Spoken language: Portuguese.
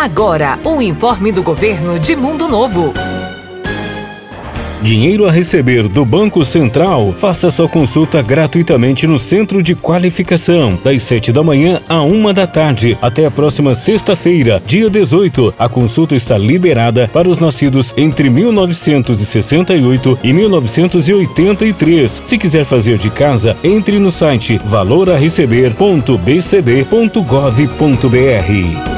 Agora, o informe do governo de Mundo Novo. Dinheiro a receber do Banco Central? Faça sua consulta gratuitamente no Centro de Qualificação, das 7 da manhã à 1 da tarde, até a próxima sexta-feira, dia 18. A consulta está liberada para os nascidos entre 1968 e 1983. Se quiser fazer de casa, entre no site valorareceber.bcb.gov.br.